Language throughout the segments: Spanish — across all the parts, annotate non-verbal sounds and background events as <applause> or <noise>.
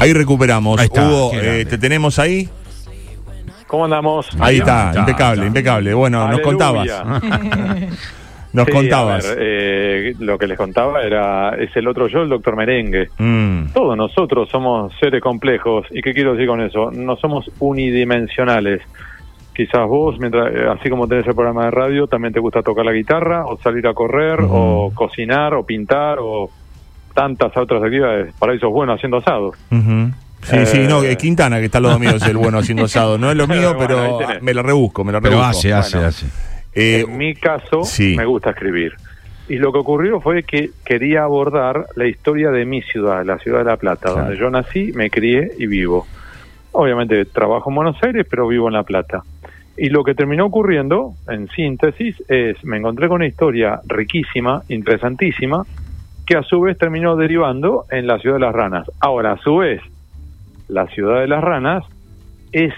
Ahí recuperamos. Ahí está, Hugo, eh. ¿te tenemos ahí? ¿Cómo andamos? Ahí está, está, impecable, está. impecable. Bueno, nos contabas. <laughs> Nos Sí, contabas. a ver, eh, lo que les contaba era, es el otro yo, el doctor Merengue. Mm, Todos nosotros somos seres complejos. ¿Y qué quiero decir con eso? No somos unidimensionales. Quizás vos, mientras, eh, así como tenés el programa de radio, también te gusta tocar la guitarra, o salir a correr, Ujú. o cocinar, o pintar, o tantas otras actividades. Para eso es bueno haciendo asados. Sí, Eh, sí, no, eh, Quintana, que está al lado mío, es el bueno haciendo asado. No es lo <laughs> mío, Bueno, pero tenés. me la rebusco, me la Pero rebusco. hace, hace, Bueno. hace. Eh, en mi caso, sí. me gusta escribir. Y lo que ocurrió fue que quería abordar la historia de mi ciudad, la ciudad de La Plata, Claro. donde yo nací, me crié y vivo. Obviamente trabajo en Buenos Aires, pero vivo en La Plata. Y lo que terminó ocurriendo, en síntesis, es me encontré con una historia riquísima, interesantísima, que a su vez terminó derivando en la ciudad de las ranas. Ahora, a su vez, la ciudad de las ranas es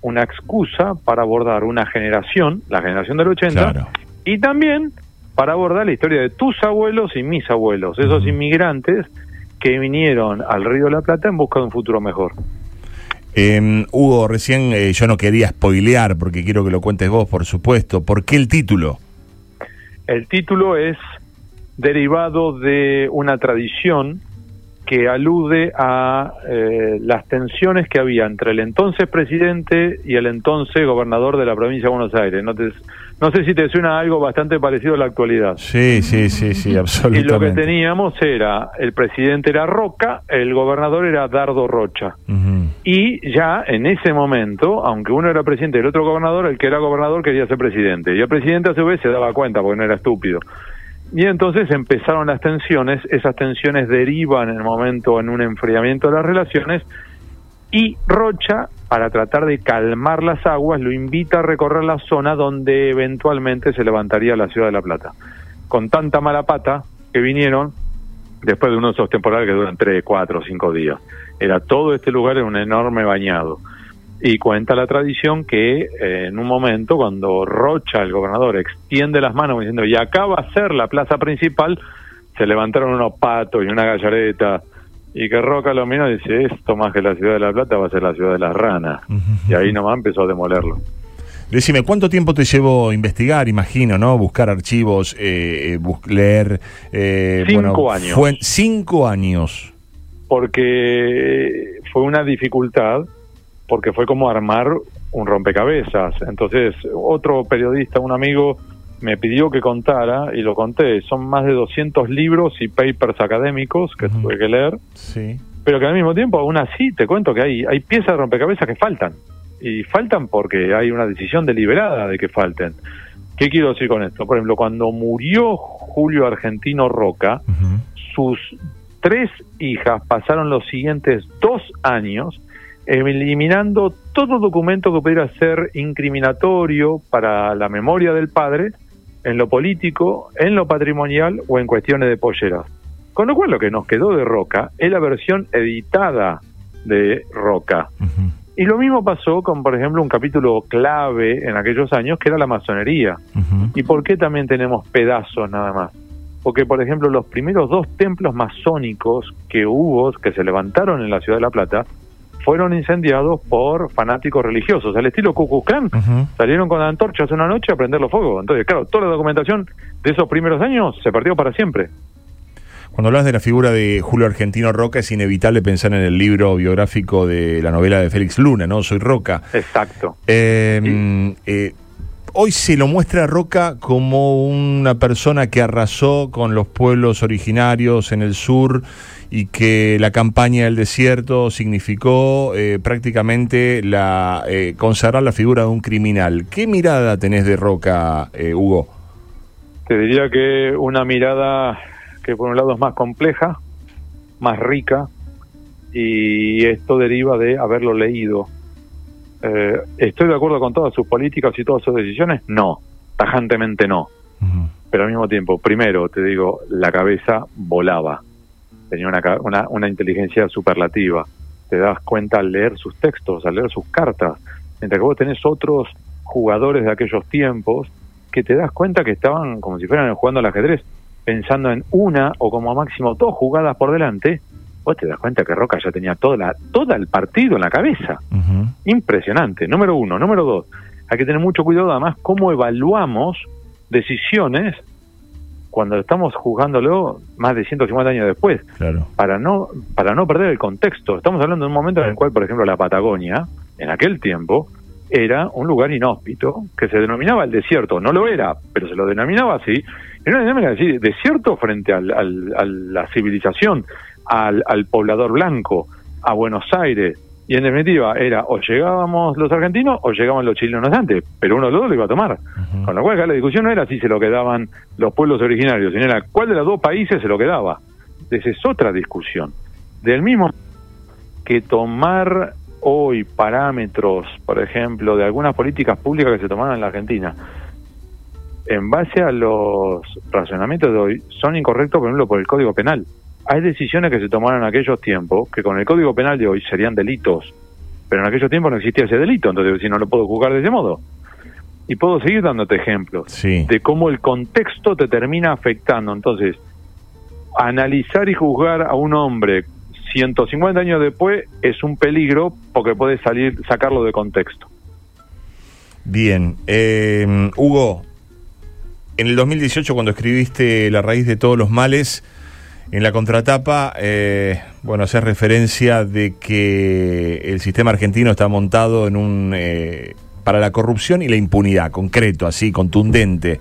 una excusa para abordar una generación, la generación del 80, Claro. y también para abordar la historia de tus abuelos y mis abuelos, esos inmigrantes que vinieron al Río de la Plata en busca de un futuro mejor. Eh, Hugo, recién eh, yo no quería spoilear, porque quiero que lo cuentes vos, por supuesto. ¿Por qué el título? El título es derivado de una tradición que alude a eh, las tensiones que había entre el entonces presidente y el entonces gobernador de la provincia de Buenos Aires. No, te- no sé si te suena algo bastante parecido a la actualidad. Sí, sí, sí, sí, Y lo que absolutamente. teníamos era, el presidente era Roca, el gobernador era Dardo Rocha. Y ya en ese momento, aunque uno era presidente y el otro gobernador, el que era gobernador quería ser presidente. Y el presidente a su vez se daba cuenta porque no era estúpido. Y entonces empezaron las tensiones, esas tensiones derivan en el momento en un enfriamiento de las relaciones y Rocha, para tratar de calmar las aguas, lo invita a recorrer la zona donde eventualmente se levantaría la ciudad de La Plata. Con tanta mala pata que vinieron, después de uno de esos temporales que duran tres, cuatro, cinco días. Era todo este lugar en un enorme bañado. Y cuenta la tradición que eh, en un momento, cuando Rocha, el gobernador, extiende las manos diciendo, y acá va a ser la plaza principal, se levantaron unos patos y una gallareta, y que Roca lo miró y dice, esto más que la ciudad de La Plata va a ser la ciudad de las ranas. Y ahí nomás empezó a demolerlo. Decime, ¿cuánto tiempo te llevó investigar, imagino, no? Buscar archivos, eh, eh, bus- leer... eh, Cinco años. fue- cinco años. porque fue una dificultad, porque fue como armar un rompecabezas. Entonces, otro periodista, un amigo, me pidió que contara y lo conté. Son más de 200 libros y papers académicos que tuve que leer, Sí. pero que al mismo tiempo, aún así, te cuento que hay, hay piezas de rompecabezas que faltan. Y faltan porque hay una decisión deliberada de que falten. ¿Qué quiero decir con esto? Por ejemplo, cuando murió Julio Argentino Roca, sus tres hijas pasaron los siguientes dos años eliminando todo documento que pudiera ser incriminatorio para la memoria del padre en lo político, en lo patrimonial o en cuestiones de polleras. Con lo cual lo que nos quedó de Roca es la versión editada de Roca. Y lo mismo pasó con, por ejemplo, un capítulo clave en aquellos años que era la masonería. ¿Y por qué también tenemos pedazos nada más? Porque, por ejemplo, los primeros dos templos masónicos que hubo, que se levantaron en la ciudad de La Plata, fueron incendiados por fanáticos religiosos, al estilo. Ujú. Salieron con antorchas una noche a prender los fuegos. Entonces, claro, toda la documentación de esos primeros años se perdió para siempre. Cuando hablas de la figura de Julio Argentino Roca, es inevitable pensar en el libro biográfico de la novela de Félix Luna, ¿no? Soy Roca. Exacto. Eh, eh, hoy se lo muestra Roca como una persona que arrasó con los pueblos originarios en el sur y que la campaña del desierto significó eh, prácticamente la eh, consagrar la figura de un criminal. ¿Qué mirada tenés de Roca, eh, Hugo? Te diría que una mirada que por un lado es más compleja, más rica, y esto deriva de haberlo leído. Eh, ¿Estoy de acuerdo con todas sus políticas y todas sus decisiones? No, tajantemente no. Pero al mismo tiempo, primero te digo, la cabeza volaba, tenía una, una, una inteligencia superlativa. Te das cuenta al leer sus textos, al leer sus cartas, mientras que vos tenés otros jugadores de aquellos tiempos que te das cuenta que estaban como si fueran jugando al ajedrez, pensando en una o como máximo dos jugadas por delante vos te das cuenta que Roca ya tenía toda la, todo el partido en la cabeza. Impresionante, número uno. Número dos, hay que tener mucho cuidado además cómo evaluamos decisiones cuando estamos juzgándolo más de 150 años después, claro. para no para no perder el contexto. Estamos hablando de un momento en el cual, por ejemplo, la Patagonia, en aquel tiempo, era un lugar inhóspito que se denominaba el desierto. No lo era, pero se lo denominaba así. Era una dinámica decir desierto frente al, al, a la civilización, al, al poblador blanco, a Buenos Aires, y en definitiva era o llegábamos los argentinos o llegaban los chilenos antes, pero uno de los dos lo iba a tomar. Con lo cual acá la discusión no era si se lo quedaban los pueblos originarios, sino era cuál de los dos países se lo quedaba. Esa es otra discusión. Del mismo que tomar hoy parámetros, por ejemplo, de algunas políticas públicas que se tomaron en la Argentina, en base a los razonamientos de hoy, son incorrectos, por ejemplo, por el Código Penal hay decisiones que se tomaron en aquellos tiempos que con el Código Penal de hoy serían delitos, pero en aquellos tiempos no existía ese delito, entonces si no lo puedo juzgar de ese modo. Y puedo seguir dándote ejemplos de cómo el contexto te termina afectando. Entonces, analizar y juzgar a un hombre 150 años después es un peligro porque puede salir, sacarlo de contexto. Bien, eh, Hugo, en el 2018 cuando escribiste La raíz de todos los males, en la contratapa, eh, bueno, hace referencia de que el sistema argentino está montado en un eh, para la corrupción y la impunidad, concreto, así, contundente.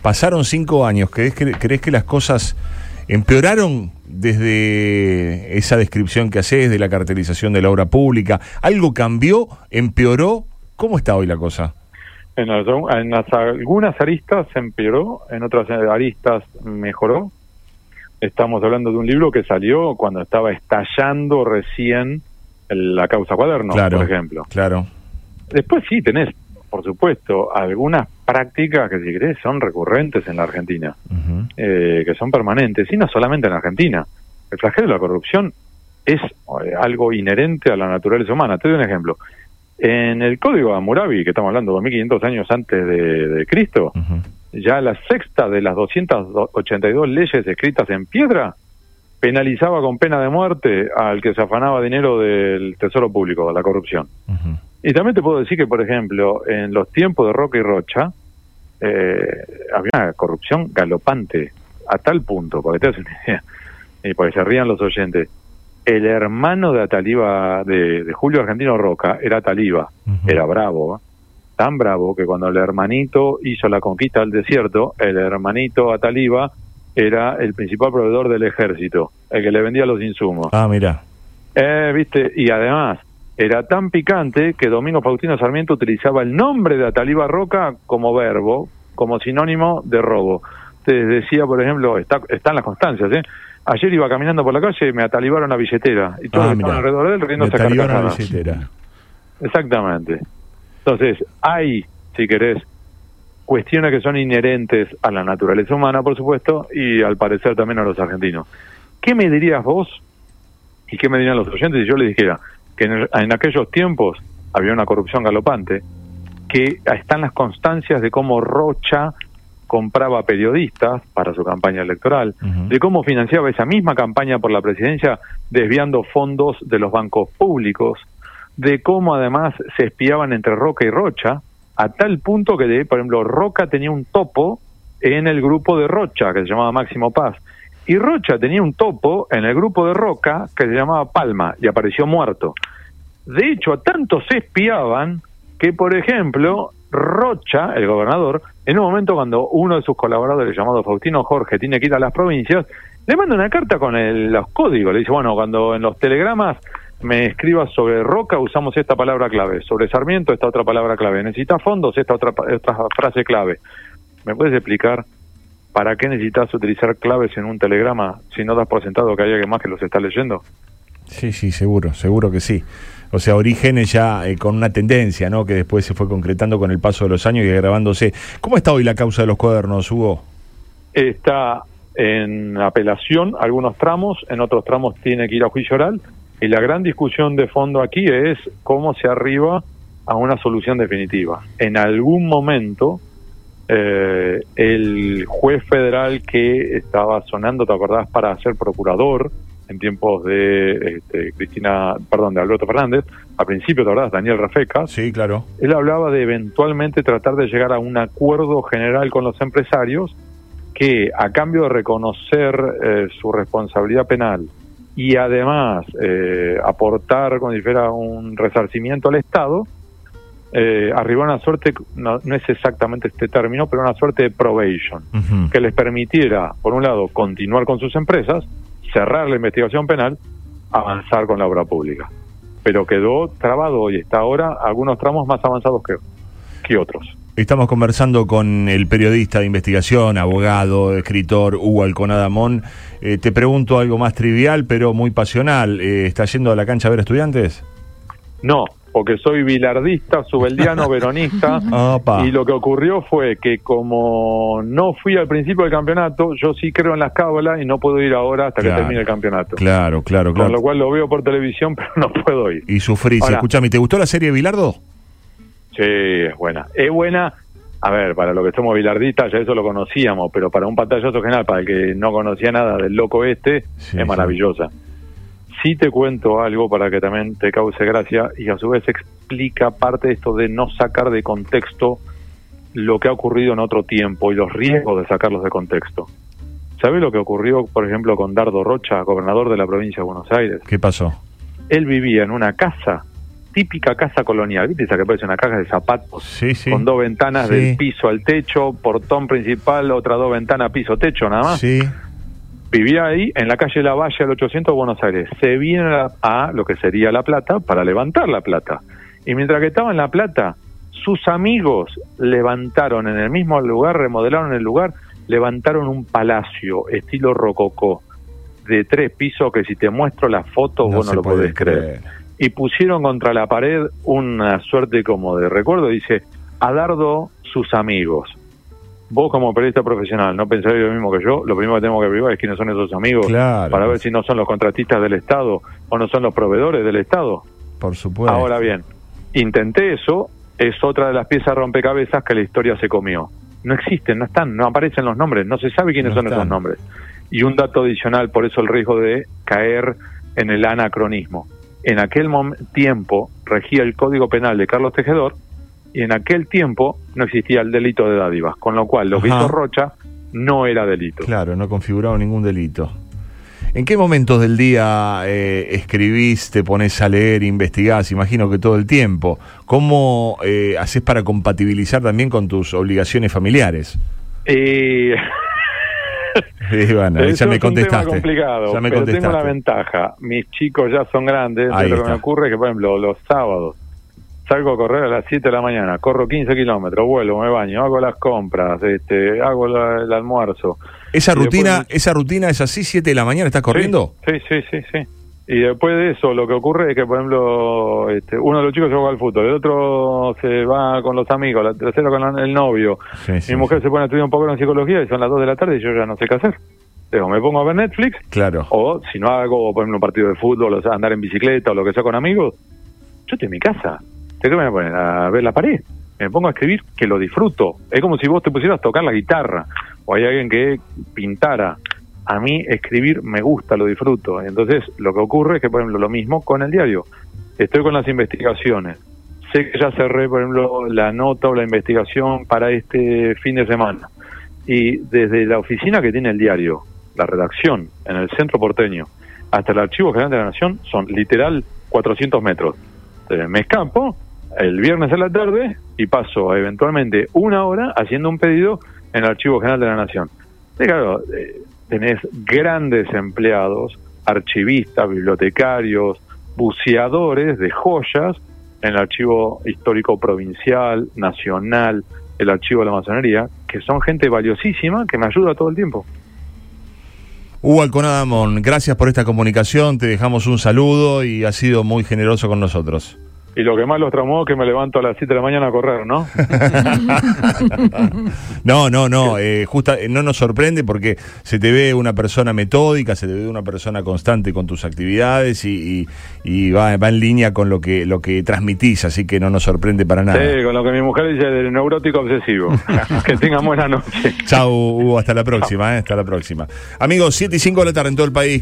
Pasaron cinco años. ¿Crees que, ¿crees que las cosas empeoraron desde esa descripción que haces de la cartelización de la obra pública? ¿Algo cambió? ¿Empeoró? ¿Cómo está hoy la cosa? En, en algunas aristas empeoró, en otras aristas mejoró estamos hablando de un libro que salió cuando estaba estallando recién la causa cuaderno, por ejemplo. Claro. Después sí tenés, por supuesto, algunas prácticas que si querés son recurrentes en la Argentina, eh, que son permanentes, y no solamente en Argentina. El flagelo de la corrupción es eh, algo inherente a la naturaleza humana. Te doy un ejemplo. En el Código de Hammurabi, que estamos hablando de 2500 años antes de, Cristo, ya la sexta de las 282 leyes escritas en piedra penalizaba con pena de muerte al que se afanaba dinero del tesoro público, de la corrupción. Y también te puedo decir que, por ejemplo, en los tiempos de Roca y Rocha, eh, había una corrupción galopante, a tal punto, porque te una idea, y porque se rían los oyentes, el hermano de Ataliba, de, Julio Argentino Roca, era Ataliba, era bravo, tan bravo que cuando el hermanito hizo la conquista del desierto, el hermanito Ataliba era el principal proveedor del ejército, el que le vendía los insumos. Ah, mira. Eh, viste, y además era tan picante que Domingo Faustino Sarmiento utilizaba el nombre de Ataliba Roca como verbo, como sinónimo de robo. Te decía, por ejemplo, está, están las constancias, ¿eh? Ayer iba caminando por la calle y me atalibaron la billetera. Y todos ah, alrededor de él riéndose la billetera. Exactamente. Entonces, hay, si querés, cuestiones que son inherentes a la naturaleza humana, por supuesto, y al parecer también a los argentinos. ¿Qué me dirías vos y qué me dirían los oyentes si yo les dijera que en, aquellos tiempos había una corrupción galopante, que están las constancias de cómo Rocha compraba periodistas para su campaña electoral, de cómo financiaba esa misma campaña por la presidencia desviando fondos de los bancos públicos, de cómo además se espiaban entre Roca y Rocha, a tal punto que, por ejemplo, Roca tenía un topo en el grupo de Rocha, que se llamaba Máximo Paz, y Rocha tenía un topo en el grupo de Roca, que se llamaba Palma, y apareció muerto. De hecho, a tanto se espiaban que, por ejemplo, Rocha, el gobernador, en un momento cuando uno de sus colaboradores, llamado Faustino Jorge, tiene que ir a las provincias, le manda una carta con los códigos. Le dice, bueno, cuando en los telegramas me escribas sobre Roca, usamos esta palabra clave. Sobre Sarmiento, esta otra palabra clave. Necesitas fondos, esta otra, frase clave. ¿Me puedes explicar para qué necesitas utilizar claves en un telegrama si no das por sentado que hay alguien más que los está leyendo? Sí, sí, seguro, seguro que sí. O sea, orígenes ya eh, con una tendencia, ¿no? Que después se fue concretando con el paso de los años y agravándose. ¿Cómo está hoy la causa de los cuadernos, Hugo? Está en apelación algunos tramos, en otros tramos tiene que ir a juicio oral y la gran discusión de fondo aquí es cómo se arriba a una solución definitiva. En algún momento, eh, el juez federal que estaba sonando, ¿te acordás?, para ser procurador en tiempos de este, Cristina, perdón, de Alberto Fernández, a principio, ¿verdad? Daniel Rafeca. Sí, claro. Él hablaba de eventualmente tratar de llegar a un acuerdo general con los empresarios que, a cambio de reconocer eh, su responsabilidad penal y además eh, aportar, como si fuera un resarcimiento al Estado, eh, arribó a una suerte, no, no, es exactamente este término, pero una suerte de probation, uh -huh. que les permitiera, por un lado, continuar con sus empresas, cerrar la investigación penal, avanzar con la obra pública. Pero quedó trabado y está ahora algunos tramos más avanzados que, que otros. Estamos conversando con el periodista de investigación, abogado, escritor Hugo Alconadamón. Eh, te pregunto algo más trivial, pero muy pasional. Eh, ¿Estás yendo a la cancha a ver estudiantes? No, porque soy bilardista, subeldiano, <laughs> veronista. Opa. Y lo que ocurrió fue que como no fui al principio del campeonato, yo sí creo en las cábalas y no puedo ir ahora hasta Claro, que termine el campeonato. Claro, claro, Con claro. lo cual lo veo por televisión, <laughs> pero no puedo ir. Y sufrís. Escuchame, ¿te gustó la serie Bilardo? Sí, es buena. Es buena, a ver, para los que somos bilardistas ya eso lo conocíamos, pero para un pantallazo general, para el que no conocía nada del loco este, Sí, es maravillosa. Sí te cuento algo para que también te cause gracia y a su vez explica parte de esto de no sacar de contexto lo que ha ocurrido en otro tiempo y los riesgos de sacarlos de contexto. ¿Sabes lo que ocurrió, por ejemplo, con Dardo Rocha, gobernador de la provincia de Buenos Aires? ¿Qué pasó? Él vivía en una casa, típica casa colonial, ¿viste? Esa que parece una caja de zapatos Sí, sí. con dos ventanas Sí. del piso al techo, portón principal, otras dos ventanas piso techo nada más. Sí. Vivía ahí en la calle La Valle al 800 Buenos Aires. Se viene a, a lo que sería La Plata para levantar La Plata. Y mientras que estaba en La Plata, sus amigos levantaron en el mismo lugar, remodelaron el lugar, levantaron un palacio estilo rococó de tres pisos que si te muestro la foto vos no lo podés creer y pusieron contra la pared una suerte como de recuerdo, dice, a Dardo sus amigos. Vos como periodista profesional, ¿no pensáis lo mismo que yo? Lo primero que tenemos que averiguar es quiénes son esos amigos Claro. para ver si no son los contratistas del Estado o no son los proveedores del Estado. Por supuesto. Ahora bien, intenté eso, es otra de las piezas rompecabezas que la historia se comió. No existen, no están, no aparecen los nombres, no se sabe quiénes No son están. esos nombres. Y un dato adicional, por eso el riesgo de caer en el anacronismo. En aquel tiempo regía el Código Penal de Carlos Tejedor y en aquel tiempo no existía el delito de dádivas, con lo cual lo que Ajá. hizo Rocha no era delito. Claro, no configuraba ningún delito. ¿En qué momentos del día eh, escribís, te pones a leer, investigás? Imagino que todo el tiempo. ¿Cómo eh, haces para compatibilizar también con tus obligaciones familiares? Eh, <laughs> <laughs> Bueno, ahí Eso ya me es un tema contestaste. complicado, ya me pero tengo contestaste. una ventaja. Mis chicos ya son grandes. Ahí lo que me ocurre es que, por ejemplo, los sábados salgo a correr a las 7 de la mañana, corro 15 kilómetros, vuelvo, me baño, hago las compras, este, hago la- el almuerzo. Esa Y después- rutina, esa rutina es así, 7 de la mañana, ¿estás corriendo? Sí, sí, sí, sí. sí. Y después de eso, lo que ocurre es que, por ejemplo, este, uno de los chicos se juega al fútbol, el otro se va con los amigos, la tercera con la- el novio. Sí, sí, Mi mujer sí. se pone a estudiar un poco en psicología y son las 2 de la tarde y yo ya no sé qué hacer. Digo, me pongo a ver Netflix Claro. o si no hago, por ejemplo, un partido de fútbol, o sea, andar en bicicleta o lo que sea con amigos, yo estoy en mi casa. ¿De qué me voy a poner? A ver la pared. Me pongo a escribir que lo disfruto. Es como si vos te pusieras a tocar la guitarra o hay alguien que pintara. A mí escribir me gusta, lo disfruto. Entonces, lo que ocurre es que, por ejemplo, lo mismo con el diario. Estoy con las investigaciones. Sé que ya cerré, por ejemplo, la nota o la investigación para este fin de semana. Y desde la oficina que tiene el diario, la redacción en el centro porteño, hasta el archivo general de la Nación, son literal 400 metros. Entonces, me escapo el viernes a la tarde y paso eventualmente una hora haciendo un pedido en el archivo general de la Nación. Claro, eh, tenés grandes empleados, archivistas, bibliotecarios, buceadores de joyas en el archivo histórico provincial, nacional, el archivo de la masonería, que son gente valiosísima que me ayuda todo el tiempo. Hugo Alconadamón, gracias por esta comunicación, te dejamos un saludo y has sido muy generoso con nosotros. Y lo que más los traumó es que me levanto a las 7 de la mañana a correr, ¿no? <laughs> No, no, no, eh, justa, eh, no nos sorprende porque se te ve una persona metódica, se te ve una persona constante con tus actividades y, y- y va, va en línea con lo que, lo que transmitís, así que no nos sorprende para nada. Sí, con lo que mi mujer dice de neurótico obsesivo. <laughs> <laughs> que tengan buena noche. Chau, Hugo, hasta la próxima, eh, hasta la próxima. Amigos, 7 y 5 de la tarde en todo el país.